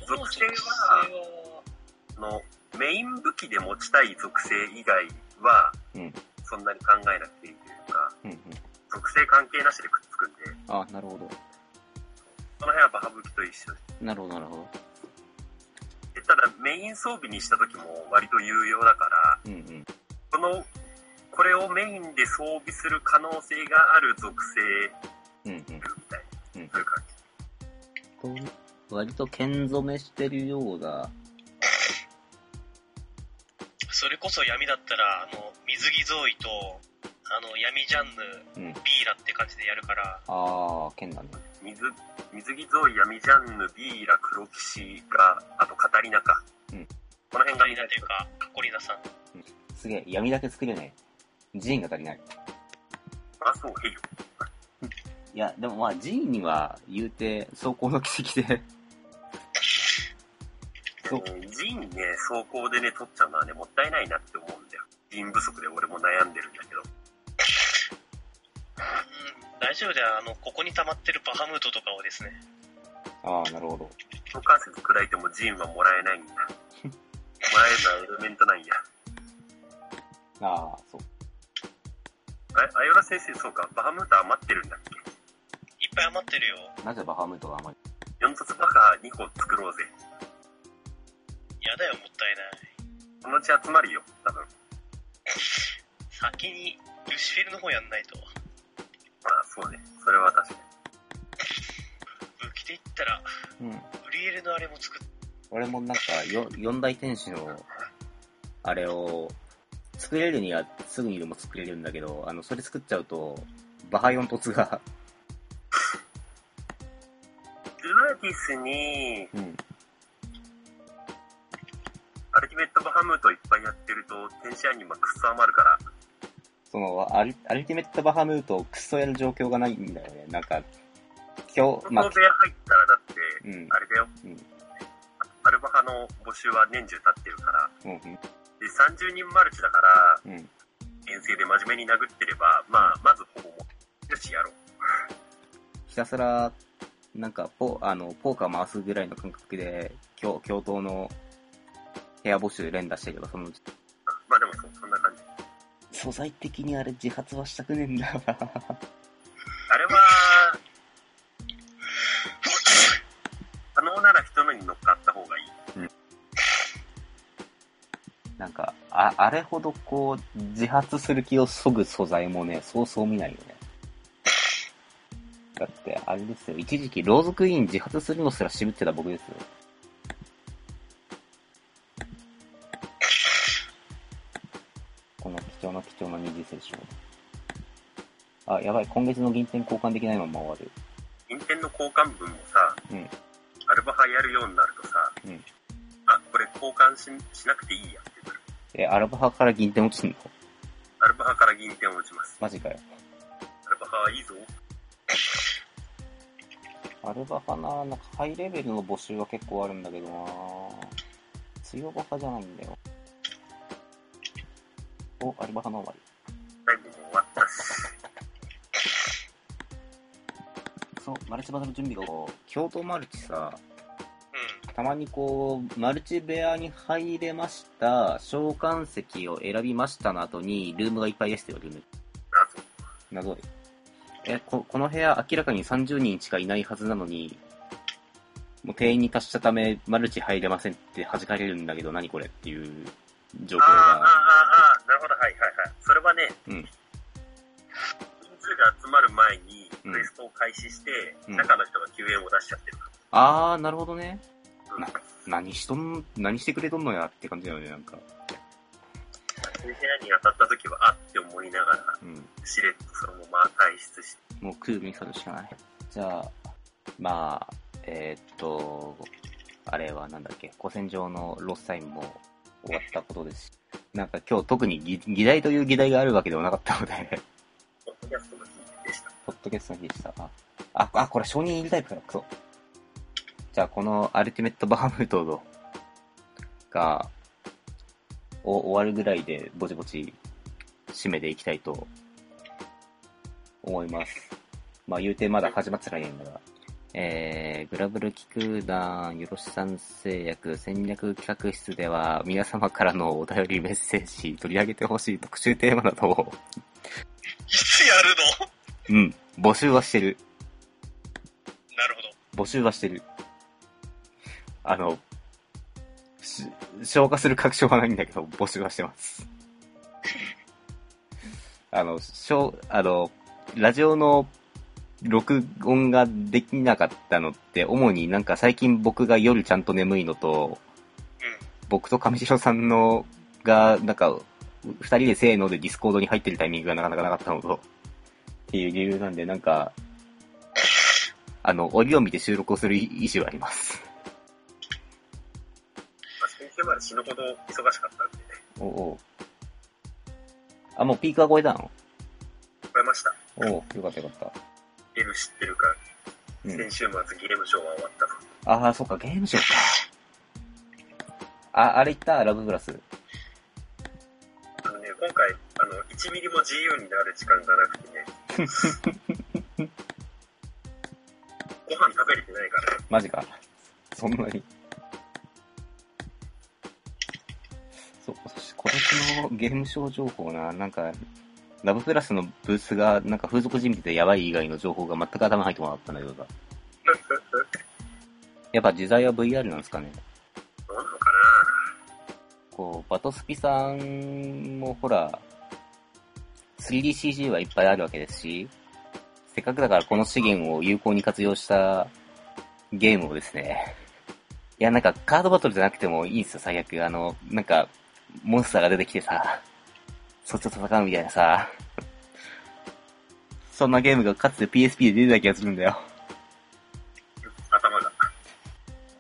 属性は、は、の、メイン武器で持ちたい属性以外は、うん。そんなに考えなくていいというか、うん、うん。属性関係なしでくっつくんで、あー、なるほど。この辺はバハ武器と一緒でなるほど、なるほど。でただ、メイン装備にした時も割と有用だから、うん、うん。この、これをメインで装備する可能性がある属性うん、うん。みたいな、うんそういう感じ。と割と剣染めしてるようだ。それこそ闇だったら、あの、水着ゾーイと、あの、闇ジャンヌ、うん。ビーラって感じでやるから、あー、剣だね。水、水着ゾーイ、闇ジャンヌ、ビーラ、黒騎士が、あとカタリナか。うんこの辺がカリナというか、カコリナさん。すげえ、闇だけ作れねえ。ジーンが足りない。あ、そう、へいよ。いや、でもまあ、ジーンには言うて、走行の奇跡で、そうえージンね、走行でね、取っちゃうのはね、もったいないなって思うんだよ。ジン不足で俺も悩んでるんだけど。うん、大丈夫だよ。あの、ここに溜まってるバハムートとかをですね、ああ、なるほど。股関節砕いてもジンはもらえないんだ。もらえるのはエレメントなんや。ああ、そう。あ、アヨラ先生、そうか、バハムート余ってるんだっけ？いっぱい余ってるよ。なぜバハムートがあまり。?4 凸バカ2個作ろうぜ。やだよ、もったいない。そのうち集まるよ、多分。先に、ルシフェルの方やんないと。まあ、そうね。それは確かに。武器で言ったら、うん。ウリエルのあれも作っ俺もなんか、よ、四大天使の、あれを、作れるにはすぐにでも作れるんだけど、あの、それ作っちゃうと、バハ4突が、ルナティスに、うん。アルティメットバハムートいっぱいやってると、天使アニマクソ余るから、その、アルアルティメットバハムートをクソやる状況がないんだよね。なんか、今日、こまあ、の部屋入ったらだって、うん。あれだよ、うん。アルバハの募集は年中経ってるから、うん。で、30人マルチだから、うん。うん。遠征で真面目に殴ってれば、まあ、まずほぼも、よし、やろう。ひたすら、なんか、ポ、あの、ポーカー回すぐらいの感覚で、共、共闘の部屋募集連打してれば、そのうち、まあでも。素材的にあれ自発はしたくねえんだよな。あれは、可能なら人のに乗っかった方がいい。なんか、あ、あれほどこう、自発する気をそぐ素材もね、そうそう見ないよね。だって、あれですよ、一時期ローズクイーン自発するのすら渋ってた僕ですよ。やばい、今月の銀点交換できないまま終わる。銀天の交換分もさ、うんアルバハやるようになるとさ、うんあ、これ交換ししなくていいやってなる。え、アルバハから銀点落ちんの？アルバハから銀天を打ちます。マジかよ。アルバハはいいぞ。アルバハな、なんかハイレベルの募集は結構あるんだけどな強バハじゃないんだよ。お、アルバハの終わり。マルチバトル準備がこう、京都マルチさ、うん。たまにこう、マルチ部屋に入れました、召喚席を選びましたの後に、ルームがいっぱいですよ、ルーム。謎。え、こ、この部屋明らかに30人しかいないはずなのに、もう定員に達したため、マルチ入れませんって弾かれるんだけど、何これっていう状況が。クエストを開始して、うん中の人が救援を出しちゃってる。あー、なるほどね。うんな何しとん、何してくれとんのやって感じだよね、なんか。部屋に当たった時は、あって思いながら、うん。しれっとそのまま退出して、もうクールにするしかない。じゃあ、まあ、えーっと、あれはなんだっけ、古戦場のロスタイムも終わったことですし、なんか今日特に議議題という議題があるわけではなかったので、ポッドキャストの日でした。ポッドキャストの日でした。あ、あ、あこれ承認入りタイプだ、クソ。じゃあこのアルティメットバームートが、お終わるぐらいでぼちぼち締めていきたいと思います。まあ言うてまだ始まってないんだが。えー、グラブル機空団、よろしさん製薬戦略企画室では皆様からのお便りメッセージ、取り上げてほしい特集テーマなどを、い つやるの？うん、募集はしてる。なるほど。募集はしてる。あの、し消化する確証はないんだけど、募集はしてます。あの、しょう、あの、ラジオの録音ができなかったのって、主になんか最近僕が夜ちゃんと眠いのと、うん。僕と上白さんのが、なんか、二人でせーのでディスコードに入ってるタイミングがなかなかなかったのと、っていう理由なんで、なんか、あの、折を見て収録をする意思はあります。まあ、先週まで死ぬほど忙しかったんでね、おうおうあ、もうピークは超えたの？超えました。おうよかったよかった。L 知ってるか、うん。先週末ゲームショーは終わったぞ。ああ、そっか、ゲームショーか。あ、あれ言った？ラブグラス。あのね、今回、あの、1ミリも自由になる時間がなくてね。ご飯食べれてないからね。マジか。そんなに。そう、今年のゲームショー情報な、なんか、ラブプラスのブースが、なんか風俗人物でやばい以外の情報が全く頭に入ってこなかったんだけどさ。やっぱ自在は VR なんですかね。どうなのかこう、バトスピさんもほら、3DCG はいっぱいあるわけですし、せっかくだからこの資源を有効に活用したゲームをですね、いやなんかカードバトルじゃなくてもいいんですよ、最悪。あの、なんか、モンスターが出てきてさ、そっちと戦うみたいなさ、そんなゲームがかつて PSP で出てた気がするんだよ。な頭が。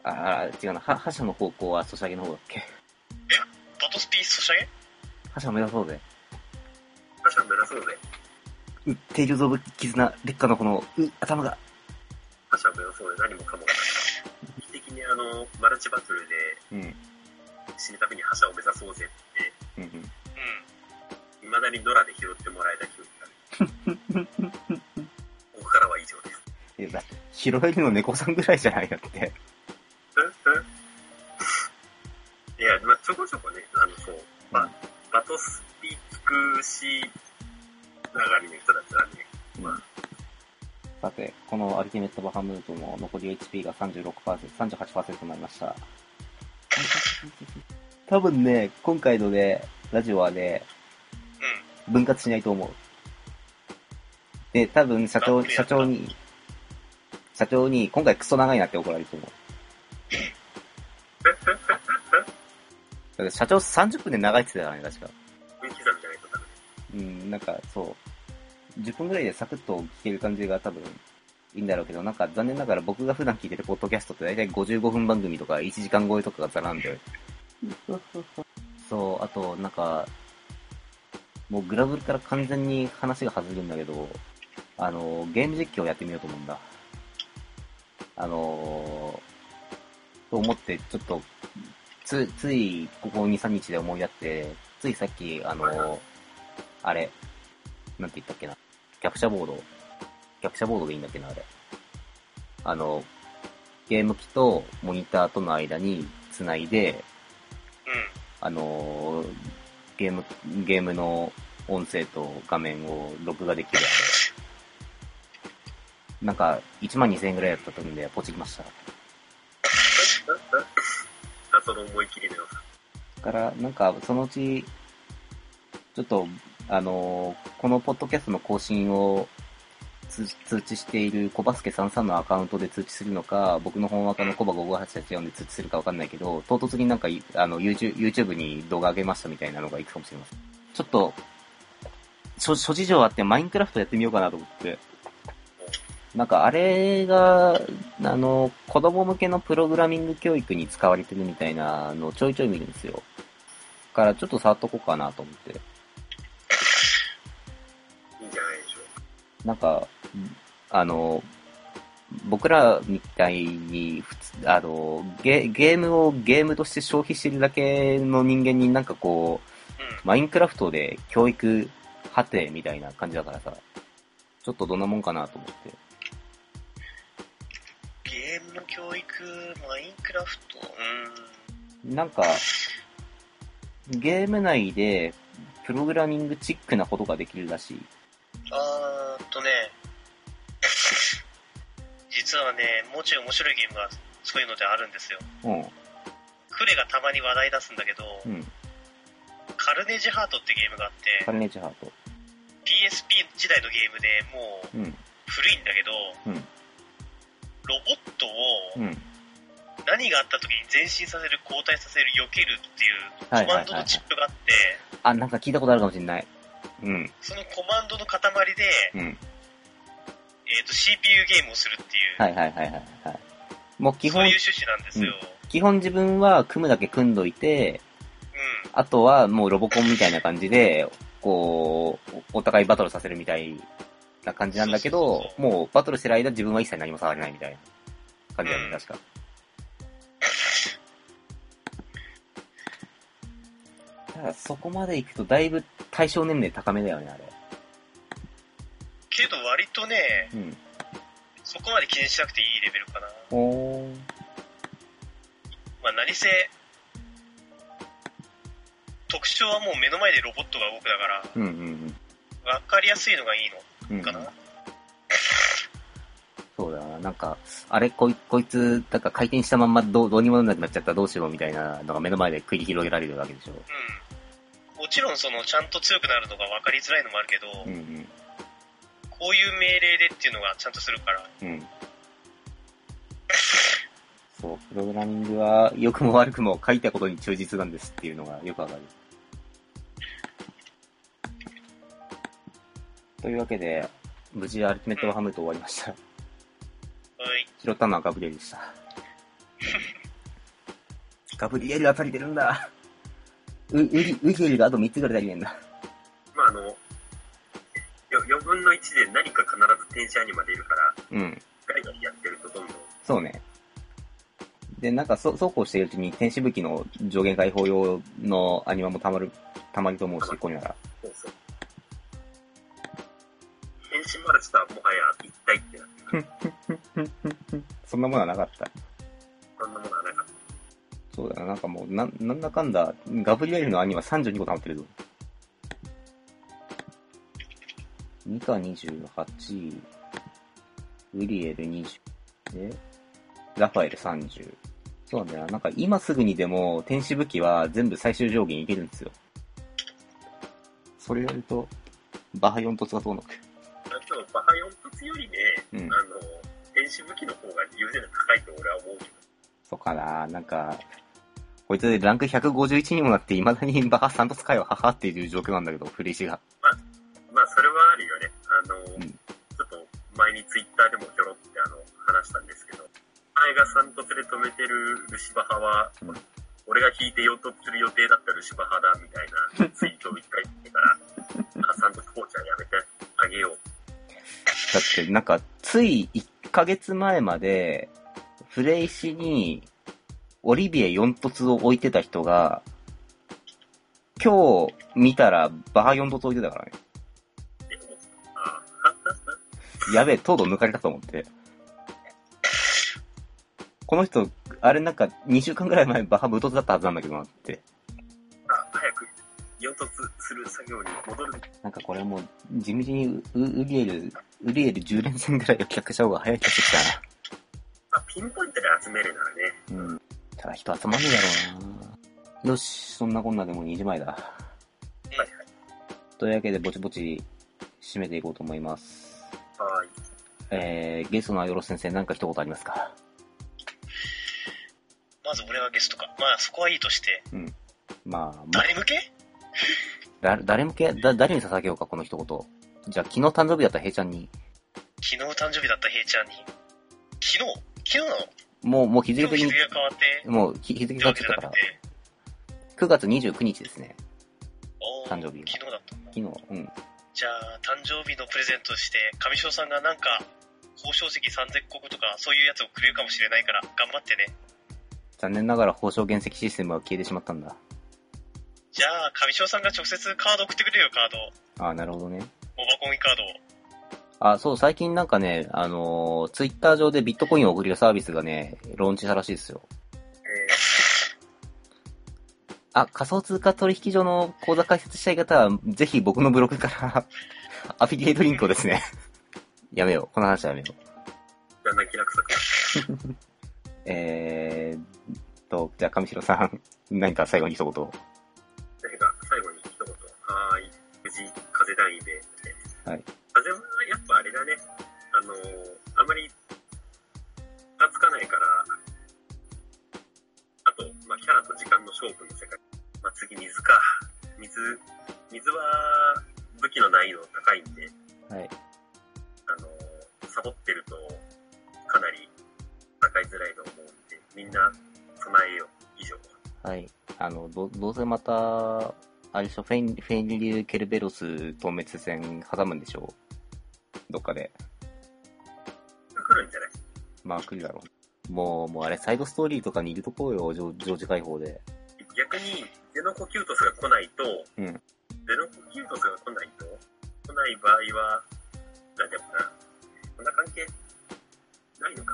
あー、違うな、は覇者の方向はソシャゲの方だっけ？バトスピースソシャゲ？覇者を目指そうぜ。確かに目指そうぜ。う、テイルズ・オブ・絆、劣化のこの、う、頭が、他者を目指そうで何もかもが。定期的にあの、マルチバトルでうん、死ぬたびに覇者を目指そうぜって、うん、うん。うん。未だにドラで拾ってもらえた記憶がある。ここからは以上です。いや、だって、拾えるの猫さんぐらいじゃないだって。いや、まあ、ちょこちょこね、あの、そう、ババトスしな人さて、このアルティメットバハムートの残り HP が36%、38%になりました。多分ね、今回のね、ラジオはね、分割しないと思う。で、多分社長、社長に、社長に、今回クソ長いなって怒られると思う。社長30分で長いって言ってたからね、確か。なんかそう、10分ぐらいでサクッと聞ける感じが多分いいんだろうけど、なんか残念ながら僕が普段聞いてるポッドキャストって大体55分番組とか1時間超えとかがザラんで。そう、あとなんか、もうグラブルから完全に話が外れるんだけど、あの、ゲーム実況やってみようと思うんだ。あのと思ってちょっと、つ、ついここ2、3日で思い出って、ついさっき、あのあれ、なんて言ったっけな。キャプチャボード。キャプチャボードでいいんだっけな、あれ。あの、ゲーム機とモニターとの間に繋いで、あのゲーム、ゲームの音声と画面を録画できるあれ。なんか、1万2000円ぐらいだったと思うんで、ポチりました。謎の思い切りのから、なんか、そのうち、ちょっと、あのこのポッドキャストの更新を通知している小バスケ33のアカウントで通知するのか、僕の本若のコバ55884で通知するかわかんないけど、唐突になんか、あの、YouTube, YouTube に動画上げましたみたいなのがいくかもしれません。ちょっと、諸諸事情あってマインクラフトやってみようかなと思って。なんかあれが、あの、子供向けのプログラミング教育に使われてるみたいなのをちょいちょい見るんですよ。からちょっと触っとこうかなと思って。なんか、あの、僕らみたいに、普通、あの、ゲゲームをゲームとして消費してるだけの人間になんかこう、うん。マインクラフトで教育果てみたいな感じだからさ、ちょっとどんなもんかなと思って。ゲームの教育、マインクラフト、うん。なんか、ゲーム内でプログラミングチックなことができるらしい。あーっとね、実はね、もうちょい面白いゲームがそういうのであるんですよ。うん。クレがたまに話題出すんだけど、うん。カルネジハートってゲームがあってカ、ルネチハート。PSP 時代のゲームでもううん。古いんだけど、うん。ロボットをうん。何があった時に前進させる、後退させる、避けるっていうコはいはいはいはいマンドのチップがあって、あ、なんか聞いたことあるかもしれない。うん。そのコマンドの塊で、うん。えっ、と、CPU ゲームをするっていう、はいはいはいはいはい。もう基本そういう、趣旨なんですよ。基本自分は組むだけ組んどいて、うん。あとはもうロボコンみたいな感じで、こう、おお互いバトルさせるみたいな感じなんだけどそうそう、そうもうバトルしてる間自分は一切何も触れないみたいな感じだよね、うん確か。ただそこまで行くとだいぶ対象年齢高めだよね、あれ。けど割とね、うん。そこまで気にしなくていいレベルかな。おー。まあ何せ、特徴はもう目の前でロボットが動くだから、うんうんわかりやすいのがいいうん。うんのかな。そうだな、なんか、あれ、こいこいつ、なんか回転したまんまどうどうにもなくなっちゃったらどうしようみたいなのが目の前で繰り広げられるわけでしょ。うん。もちろんその、ちゃんと強くなるのが分かりづらいのもあるけど、うんうん。こういう命令でっていうのがちゃんとするから、うん。そう、プログラミングは良くも悪くも書いたことに忠実なんですっていうのがよくわかる。というわけで、無事アルティメットバハムート終わりました。はい。拾ったのはガブリエルでした。ガブリエルあたり出るんだ。う、ウリ、ウリエルがあと3つぐらい足りねえんだ。まああの、よ4分の1で何か必ず天使アニマ出るから、うん。ガリガリやってるとどんどん、そうね。で、なんかそ、そうこうしているうちに天使武器の上限解放用のアニマもたまる、たまると思うし、ここになら。そうそう。天使マルチとはもはや一体ってなってる。そんなものはなかった。そんなものはなかった。そうだな、なんかもう、なん、なんだかんだ、ガブリエルのアニマ32個溜まってるぞ。ミカ28、ウリエル20、で、ラファエル30。そうなんだよな。なんか今すぐにでも天使武器は全部最終上限いけるんですよ。それやると、バハ4突がどうのく。今日バハ4突よりね、うんあの、天使武器の方が優先度高いと俺は思うけど。そうかな、なんか、こいつランク151にもなって未だにバカ3突かよ、母っていう状況なんだけど、フリーシが。まあそれはあるよね。あの、うんちょっと前にツイッターでもひょろってあの話したんですけど、前が3突で止めてるルシバハは、うん俺が聞いて4突する予定だったルシバハだみたいな ツイートを一回言ってから、あ3突コーチはやめてあげよう。だって、なんか、つい1ヶ月前まで、フレイシに、オリビエ4突を置いてた人が、今日見たらバハ4突置いてたからね。やべえ、とうとう抜かれたと思って。この人、あれなんか2週間ぐらい前バハ無突だったはずなんだけどなって。あ、早く4突する作業に戻る。なんかこれもう、地道にウウリエル、ウリエル10連戦ぐらいを企画した方が早い気がしてきたな。まあ、ピンポイントで集めるならね、うん。ただ人集まんねえだろうな。よし、そんなこんなでもう2時前だ。はいはい。というわけで、ぼちぼち締めていこうと思います。はい。えー、ゲストのよろし先生、何か一言ありますか？まず俺はゲストか。まあそこはいいとして、まあ、ま誰向け？だ、誰向け？だ、誰に捧げようか、この一言。じゃあ、昨日誕生日だった平ちゃんに、昨日誕生日だった平ちゃんに。昨日？昨日なの？もう、もう日付的に今日日付、が変わって、もう日日付ってわけ変わっちゃったから、じゃなくて、9月29日ですね。おー誕生日が昨日だった。昨日、うん。じゃあ、誕生日のプレゼントとして、上昇さんがなんか、宝生石3000国とか、そういうやつをくれるかもしれないから、頑張ってね。残念ながら、宝証原石システムは消えてしまったんだ。じゃあ、上昇さんが直接カード送ってくれよ、カード。ああ、なるほどね。モバコンカードを。あ、そう、最近なんかね、あのー、ツイッター上でビットコインを送るサービスがね、ローンチしたらしいですよ。あ、仮想通貨取引所の口座開設したい方は、ぜひ僕のブログから、アフィリエイトリンクをですね、やめよう。この話はやめよう。だんだん気楽さが。えーと、じゃあ上白さん、何か最後に一言。なんか、最後に一言。はーい。無事、風団員で。はい。風はやっぱあれだね。あのー、あんまり、がつかないから、あと、まあ、キャラと時間の勝負の世界。まあ、次、水か。水、水は、武器の難易度高いんで、はい。あのー、サボってると、かなり、戦いづらいと思うんで、みんな、備えよう。以上。はい。あの、ど、どうせまた、あれでしょ、フェイン、フェインリュー・ケルベロス討滅戦挟むんでしょどっかで。来るんじゃない？まあ来るだろう。もう、もうあれ、サイドストーリーとかにいるとこうよ、常常時解放で。逆に、ゼノコキュートスが来ないと、うんゼノコキュートスが来ないと、来ない場合は、なんだろうな。こんな関係、ないのか。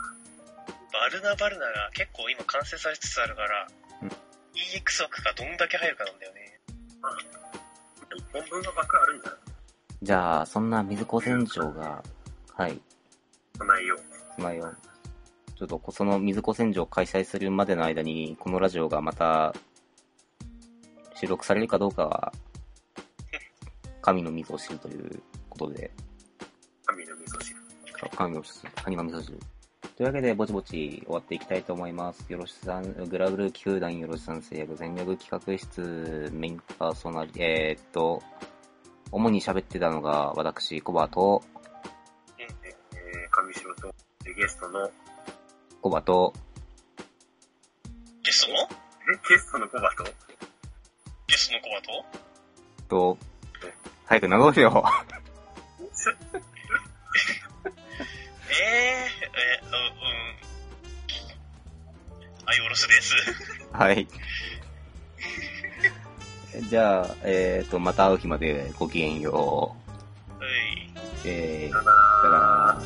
バルナバルナが結構今完成されつつあるから、うん EX 枠がどんだけ入るかなんだよね。まあ、一本分の枠あるんじゃない？じゃあ、そんな水子船長が、はい、備えよう。つまよう。ちょっとこ、その水子船長を開催するまでの間に、このラジオがまた、収録されるかどうかは、神の水を知るということで、神の味噌汁。か神の神の味噌汁。というわけで、ぼちぼち終わっていきたいと思います。よろしさん、グラブル球団よろしさん制約全力企画室メインパーソナリ、えー、っと、主に喋ってたのが私、コバと、えー、上白と、でゲストの、え、コバと、ゲストの？ゲストのコバと、ゲストのコバと？と、早く名乗れよ。えー、えー、ううん。はい、おろすです。はい。じゃあ、えー、っと、また会う日までごきげんよう。はい。えー、ただだから、